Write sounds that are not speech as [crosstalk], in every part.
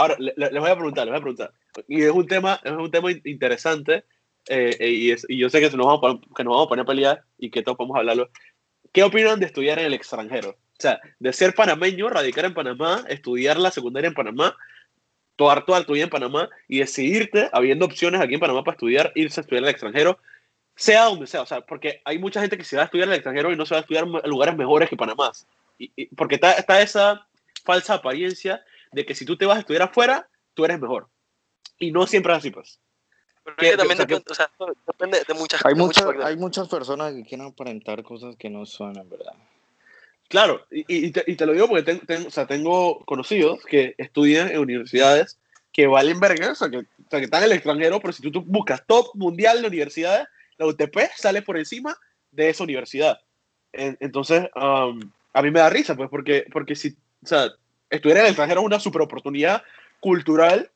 ahora les voy a preguntar, les voy a preguntar. Y es un tema, es un tema interesante eh, eh, y, y, yo sé que nos, vamos a, que nos vamos a poner a pelear y que todos podemos hablarlo. ¿Qué opinan de estudiar en el extranjero? O sea, de ser panameño, radicar en Panamá, estudiar la secundaria en Panamá, toda, toda tu vida en Panamá y decidirte, habiendo opciones aquí en Panamá para estudiar, irse a estudiar el extranjero, sea donde sea. O sea, porque hay mucha gente que se va a estudiar el extranjero y no se va a estudiar en lugares mejores que Panamá. Y, porque está, está esa falsa apariencia de que si tú te vas a estudiar afuera, tú eres mejor. Y no siempre es así, pues. Pero también depende, o sea, depende de muchas hay, muchas hay muchas personas que quieren aparentar cosas que no son, en verdad. Claro, y, y, te, y te, lo digo porque tengo, o sea, tengo conocidos que estudian en universidades que valen verga, o sea, que, o sea, que están en el extranjero, pero si tú, tú, buscas top mundial de universidades, la UTP sale por encima de esa universidad. entonces, um, a mí me da risa, pues, porque, porque si, o sea, estudiar en el extranjero es una super oportunidad cultural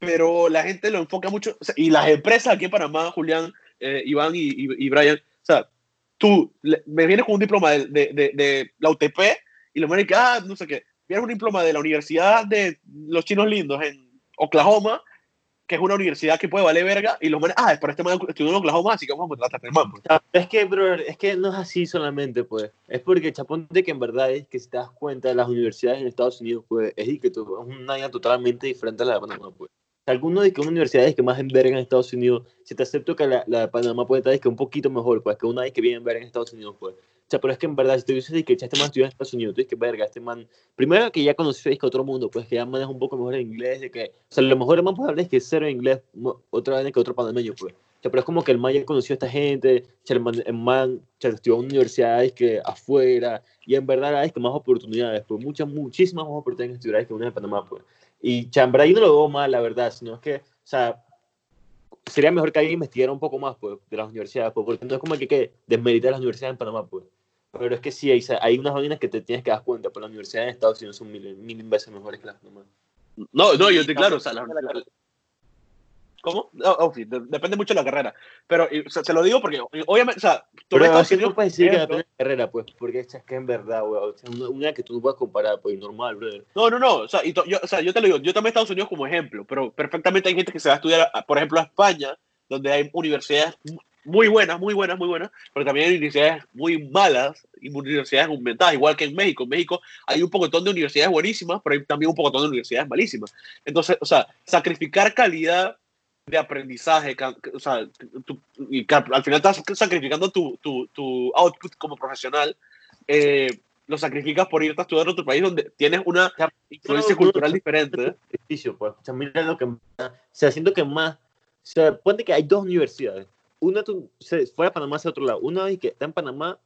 pero la gente lo enfoca mucho, y las empresas aquí en Panamá, Julián, eh, Iván y, y, Brian, o sea, tú me vienes con un diploma de, de, de, la UTP y lo me que, ah, no sé qué, vienes un diploma de la Universidad de los Chinos Lindos en Oklahoma, que es una universidad que puede valer verga, y los manes, ah, es para este man estudió en Oklahoma, así que vamos a contratar al man. Pues". Es que, bro, es que no es así solamente, pues. Es porque, chapón, de que en verdad es que si te das cuenta, las universidades en Estados Unidos, pues, es, que es una área totalmente diferente a la de Panamá, pues alguno de que una universidad es que más enverga en Estados Unidos, si te acepto que la, la de Panamá puede estar es que un poquito mejor, pues que una vez que viene verga en Estados Unidos, pues. Sea, pero es que en verdad, si tú dices que este man estudió en Estados Unidos, tú dices que verga, este man, primero que ya conoció que otro mundo, pues que ya maneja un poco mejor el inglés, de que, o sea, lo mejor es más probable es que cero en inglés otra vez que otro panameño, pues. O sea, pero es como que el man ya conoció a esta gente, el man, el man estudió en universidades que afuera, y en verdad hay que más oportunidades, pues muchas, muchísimas más oportunidades en estudiar que una de Panamá, pues. Y chambra, yo no lo veo mal, la verdad, sino es que o sea, sería mejor que alguien investigara un poco más pues, de las universidades, pues, porque no es como que, que desmeritar las universidades en Panamá, pues. Pero es que sí, hay, hay unas vainas que te tienes que dar cuenta, pero las universidades en Estados Unidos son mil, mil veces mejores que las Panamá. No, no, yo estoy claro, o sea, la, ¿Cómo? Oh, sí, depende mucho de la carrera. Pero se lo digo porque, obviamente, o sea, tú pero Estados Unidos, no puedes decir que depende de la carrera, pues, porque es que en verdad, güey, o sea, una, que tú no puedes comparar, pues, normal, brother. No, no, no, o sea, y yo, o sea, yo te lo digo, yo también Estados Unidos como ejemplo, pero perfectamente hay gente que se va a estudiar, por ejemplo, a España, donde hay universidades muy buenas, muy buenas, muy buenas, pero también hay universidades muy malas y universidades aumentadas, igual que en México. En México hay un poquitón de universidades buenísimas, pero hay también un poquitón de universidades malísimas. Entonces, o sea, sacrificar calidad de aprendizaje, o sea, y al final estás sacrificando tu, tu, tu output como profesional, eh, lo sacrificas por irte a estudiar en otro país donde tienes una influencia cultural diferente. Pues. O sea, mira lo que, o sea, siento que más, o sea, ponte que hay dos universidades, una tú, fuera de Panamá hacia otro lado, una que está en Panamá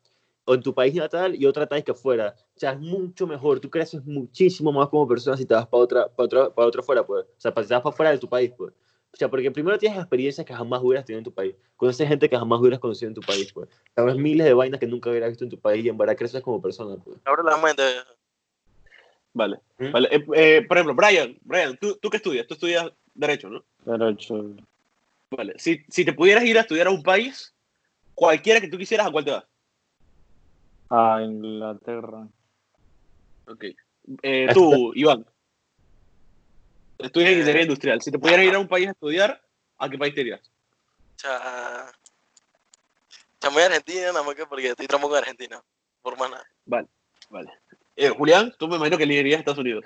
o en tu país natal y otra que afuera. O sea, es mucho mejor, tú creces muchísimo más como persona si te vas para otra, para otra, para otra fuera, pues. O sea, si te vas para fuera de tu país, pues. O sea, porque primero tienes experiencias que jamás hubieras tenido en tu país. Conoces gente que jamás hubieras conocido en tu país, pues. Sabes miles de vainas que nunca hubieras visto en tu país y en verdad creces como persona, pues. Abre la mente. Vale, ¿Mm? vale. Eh, eh, por ejemplo, Brian, Brian, ¿tú, ¿tú qué estudias? Tú estudias Derecho, ¿no? Derecho. Vale. Si, si te pudieras ir a estudiar a un país, cualquiera que tú quisieras, ¿a cuál te vas? A Inglaterra. Ok. Eh, tú, Iván. Estudias en ingeniería industrial. Si te pudieras ir a un país a estudiar, ¿a qué país te irías? Cha... Chamoy Argentina, nada más que porque estoy tramo con Argentina. Por más nada. Vale, vale. Eh, Julián, tú me imagino que le irías a Estados Unidos.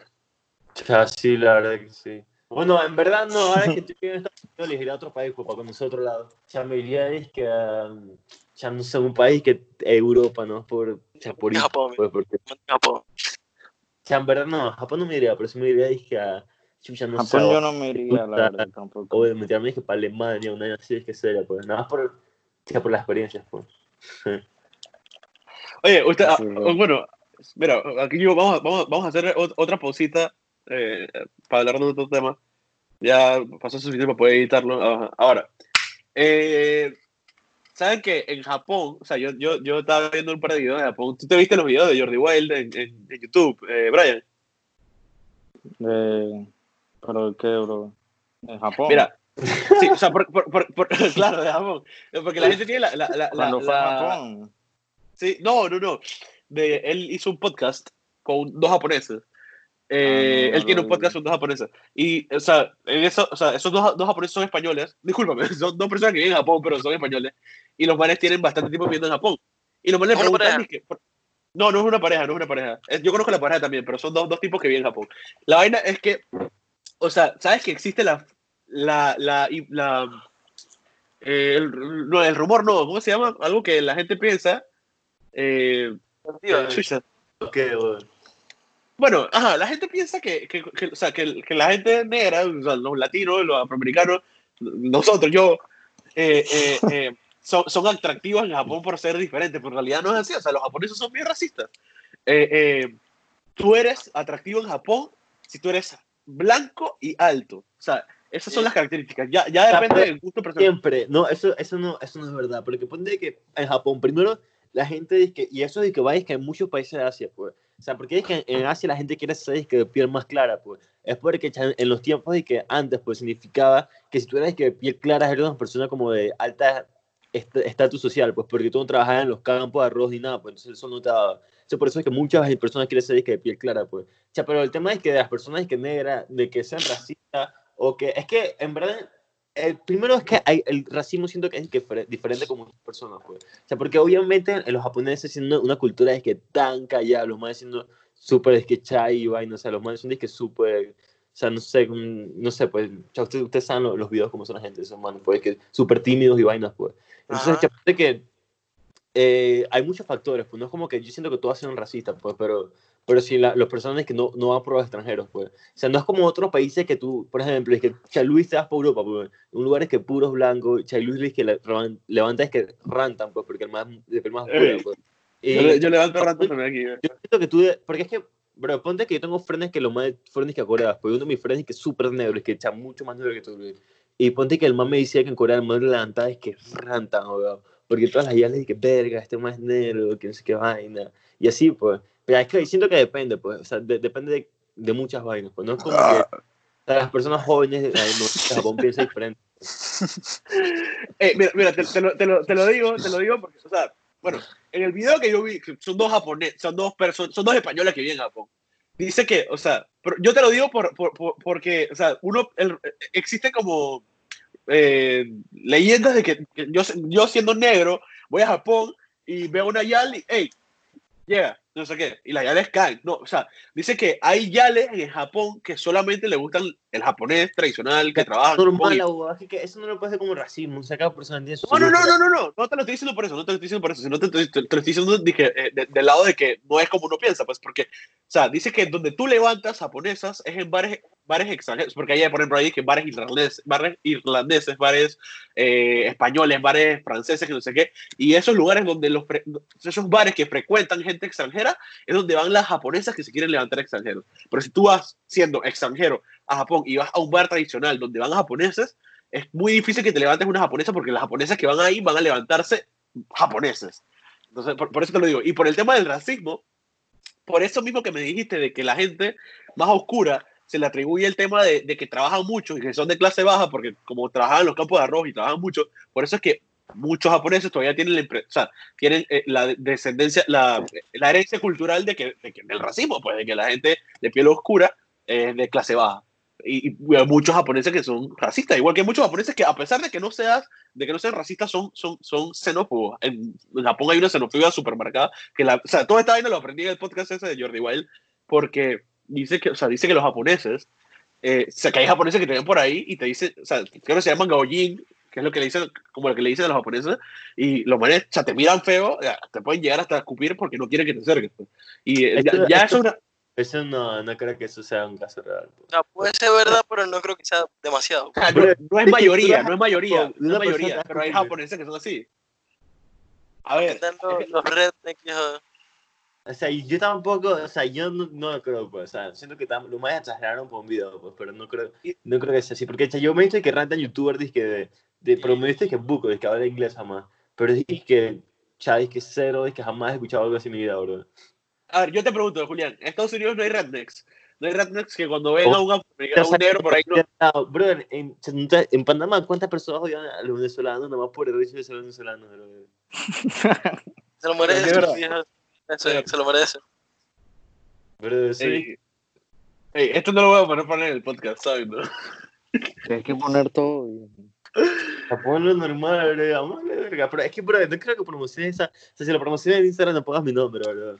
Ya, sí, la verdad que sí. Bueno, en verdad no, ahora que [laughs] estoy en Estados Unidos, le iría a otro país, pues, para conocer otro lado. Ya me iría es que ya no sé, un país que Europa, ¿no? Por, ya por Japón. Pues, porque... Japón. Ya, en verdad no, Japón no me iría, pero sí me iría es que a no Japón yo no me iría, la verdad, tampoco. O meterme dije para Alemania, una así es que seria, pues. Nada más por, por las experiencias, pues. [laughs] Oye, usted, ah, bueno, mira, aquí yo, vamos, vamos, vamos a hacer otra pausita eh, para hablar de otro tema. Ya pasó suficiente para poder editarlo. Ahora, eh, ¿saben que en Japón, o sea, yo, yo, yo estaba viendo un par de videos de Japón. ¿Tú te viste los videos de Jordi Wild en, en, YouTube, eh, Brian? De... ¿Pero qué, bro? ¿En Japón? Mira, sí, o sea, por, por, por, [laughs] claro, de Japón. Porque la gente tiene la... la, la Cuando fue a Japón. Sí, no, no, no. De, él hizo un podcast con dos japoneses Eh, Ah, no, él tiene un podcast con dos japonesas. Y, o sea, en eso, o sea esos dos, dos japoneses son españoles. [laughs] Discúlpame, son dos personas que viven en Japón, pero son españoles. Y los manes tienen bastante tiempo viviendo en Japón. Y los manes le ¿Es una preguntan. por- no, no es una pareja, no es una pareja. Es- Yo conozco la pareja también, pero son dos, dos tipos que viven en Japón. La vaina es que, o sea, ¿sabes que existe la. la, la, la eh, el, no, el rumor no, ¿cómo se llama? Algo que la gente piensa. Eh, weón. Bueno, ajá, la gente piensa que, que, que- o sea, que, la gente negra, o sea, los latinos, los afroamericanos, nosotros, yo, eh, eh, [laughs] eh, son, son atractivos en Japón por ser diferentes, pero en realidad no es así. O sea, los japoneses son bien racistas. Eh, eh, tú eres atractivo en Japón si tú eres blanco y alto. O sea, esas son las características. Ya, ya depende del gusto personal. Siempre, no, eso, eso, no, eso no es verdad, porque ponte que en Japón, primero, la gente dice que, y eso de que vayas que en muchos países de Asia, pues, o sea, porque es que en Asia la gente quiere ser que de piel más clara, pues, es porque en los tiempos de que antes, pues, significaba que si tú eras que de piel clara eras una persona como de alta est- estatus social, pues, porque tú no trabajabas en los campos de arroz ni nada, pues, entonces eso no te daba. O sea, por eso es que muchas personas quieren ser que de piel clara, pues. O sea, pero el tema es que de las personas que negras, de que sean racistas, o que, es que, en verdad, el primero es que hay, el racismo siento que es diferente muchas personas, pues. O sea, porque obviamente en los japoneses siendo una cultura es que tan callada, los más siendo súper es que chai y vaina, o sea, los más son es que súper, o sea, no sé, un- no sé, pues, ustedes, ustedes saben los, los videos como son la gente, esos manos, pues, que súper tímidos y vainas, pues. Entonces, aparte que eh, hay muchos factores, pues, no es como que yo siento que todos son racistas, pues, pero, pero sí, la, los personas que no, no van por los extranjeros, pues. O sea, no es como otros países que tú, por ejemplo, es que Luis te vas por Europa, pues, en lugares que puros blancos, Luis es que le- levanta es que rantan, pues, porque el más, el más Ey. pues. Yo, Y- le- yo levanto rato también aquí. eh. yo siento que tú, porque es que, bro, ponte que yo tengo friends que los más friends que a Corea, pues uno de mis friends es que es súper negro, es que echa mucho más negro que tú. Y ponte que el man me decía que en Corea el man levantaba es que rantan, weón. Porque todas las ideas le dije, verga, este es negro, que no sé qué vaina. Y así, pues. Pero es que siento que depende, pues. O sea, de- depende de, de muchas vainas, pues. No es como que o sea, las personas jóvenes de, Japón piensan diferente. [laughs] Eh, mira, mira te, te lo, te, lo, te lo digo, te lo digo porque, o sea, bueno, en el video que yo vi, son dos japoneses, son dos personas, son dos españoles que viven en Japón. Dice que, o sea, yo te lo digo por, por, por- porque, o sea, uno, el- existe como eh, leyendas de que, que yo, yo siendo negro voy a Japón y veo una yali, hey, llega, no sé qué, y las yales caen. No, o sea, dice que hay yales en Japón que solamente le gustan el japonés tradicional que trabaja y- Normal. Es que eso no lo puede hacer como racismo. O sea, cada persona tiene su. no, no, no, no, no, no, no te lo estoy diciendo por eso, no te lo estoy diciendo por eso, sino te, te- te- te lo estoy diciendo que, eh, de- del lado de que no es como uno piensa, pues, porque, o sea, dice que donde tú levantas japonesas es en bares, bares extranjeros, porque hay, por ejemplo, ahí que bares irlandeses, bares, irlandeses, bares eh, españoles, bares franceses, que no sé qué, y esos lugares donde los, esos bares que frecuentan gente extranjera, es donde van las japonesas que se quieren levantar extranjeros. Pero si tú vas siendo extranjero a Japón y vas a un bar tradicional donde van japoneses, es muy difícil que te levantes una japonesa porque las japonesas que van ahí van a levantarse japoneses. Entonces, por, por eso te lo digo. Y por el tema del racismo, por eso mismo que me dijiste de que la gente más oscura se le atribuye el tema de, que trabajan mucho y que son de clase baja, porque como trabajan en los campos de arroz y trabajan mucho, por eso es que muchos japoneses todavía tienen la, o sea, tienen eh, la descendencia, la, herencia cultural de que, de que- del racismo, pues de que la gente de piel oscura es de clase baja. Y, hay muchos japoneses que son racistas, igual que muchos japoneses que a pesar de que no seas, de que no sean racistas, son, son, son xenófobos. En, en Japón hay una xenofobia supermercada que la, o sea, toda esta vaina lo aprendí en el podcast ese de Jordi Wild, porque dice que, o sea, dice que los japoneses, eh, o sea, que hay japoneses que te ven por ahí y te dicen, o sea, creo que se llaman gaojin, que es lo que le dicen, como lo que le dicen a los japoneses, y los manes, o sea, te miran feo, ya, te pueden llegar hasta a escupir porque no quieren que te acerques. pues. Y eh, ya, Esto- ya esto- eso es una, Eso no, no creo que eso sea un caso real. pues. O sea, puede ser verdad, pero no creo que sea demasiado. O sea, no, no es mayoría, no es mayoría, no es mayoría, pero hay japoneses que son así. A ver, Están los, rednecks. O sea, y yo tampoco, o sea, yo no, no creo, pues, o sea, siento que tam- lo más exageraron por un video, pues, pero no creo, no creo que sea así, porque o sea, yo me he visto que rantan youtubers, dizque de, de, pero me he visto que buco, que habla inglés jamás, pero es que, ya, es que cero, es que jamás he escuchado algo así en mi vida, bro. a ver, yo te pregunto, Julián, en Estados Unidos no hay rednecks. No hay rednecks que cuando ven Oh. a un, afroamericano, a un negro por ahí no. Bro, en, en, en Panamá, ¿cuántas personas odian a los venezolanos? Nada más por el hecho de ser venezolanos, bro. [laughs] Se lo es merece, verdad. Eso, se lo merece. Bro, sí. Ey, esto no lo voy a poner, poner en el podcast, ¿sabes? no? Tienes que poner todo. y- Ponlo normal, bro. Vamos a la verga. Pero es que, bro, no creo que promociones esa. O sea, si lo promocionas en Instagram, no pongas mi nombre, bro.